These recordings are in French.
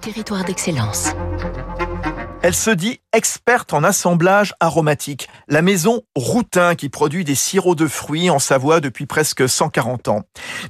Territoire d'excellence. Elle se dit experte en assemblage aromatique. La maison Routin qui produit des sirops de fruits en Savoie depuis presque 140 ans.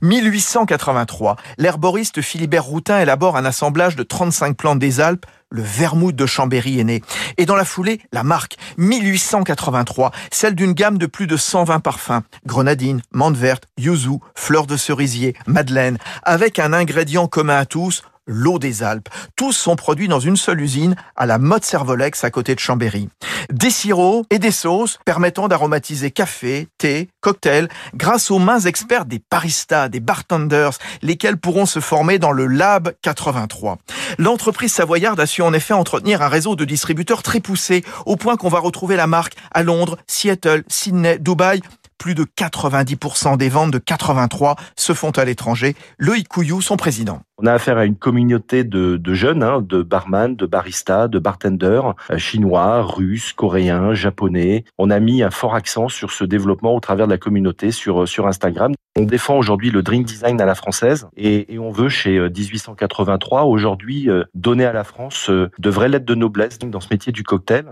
1883, l'herboriste Philibert Routin élabore un assemblage de 35 plantes des Alpes le vermouth de Chambéry est né. Et dans la foulée, la marque 1883, celle d'une gamme de plus de 120 parfums. Grenadine, menthe verte, yuzu, fleurs de cerisier, madeleine, avec un ingrédient commun à tous, l'eau des Alpes. Tous sont produits dans une seule usine à la Motte Servolex à côté de Chambéry. Des sirops et des sauces permettant d'aromatiser café, thé, cocktail grâce aux mains experts des baristas, des bartenders, lesquels pourront se former dans le Lab 83. L'entreprise savoyarde a su en effet entretenir un réseau de distributeurs très poussé, au point qu'on va retrouver la marque à Londres, Seattle, Sydney, Dubaï plus de 90% des ventes de 83 se font à l'étranger. Loïc Couillou, son président. On a affaire à une communauté de, jeunes, hein, de barman, de baristas, de bartenders, euh, chinois, russes, coréens, japonais. On a mis un fort accent sur ce développement au travers de la communauté sur, sur Instagram. On défend aujourd'hui le drink design à la française et, on veut chez 1883 euh, aujourd'hui euh, donner à la France de vraies lettres de noblesse dans ce métier du cocktail.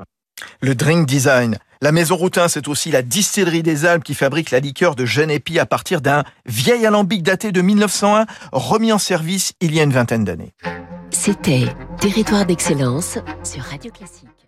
Le drink design. La Maison Routin, c'est aussi la distillerie des Alpes qui fabrique la liqueur de Genépi à partir d'un vieil alambic daté de 1901, remis en service il y a une vingtaine d'années. C'était Territoire d'excellence sur Radio Classique.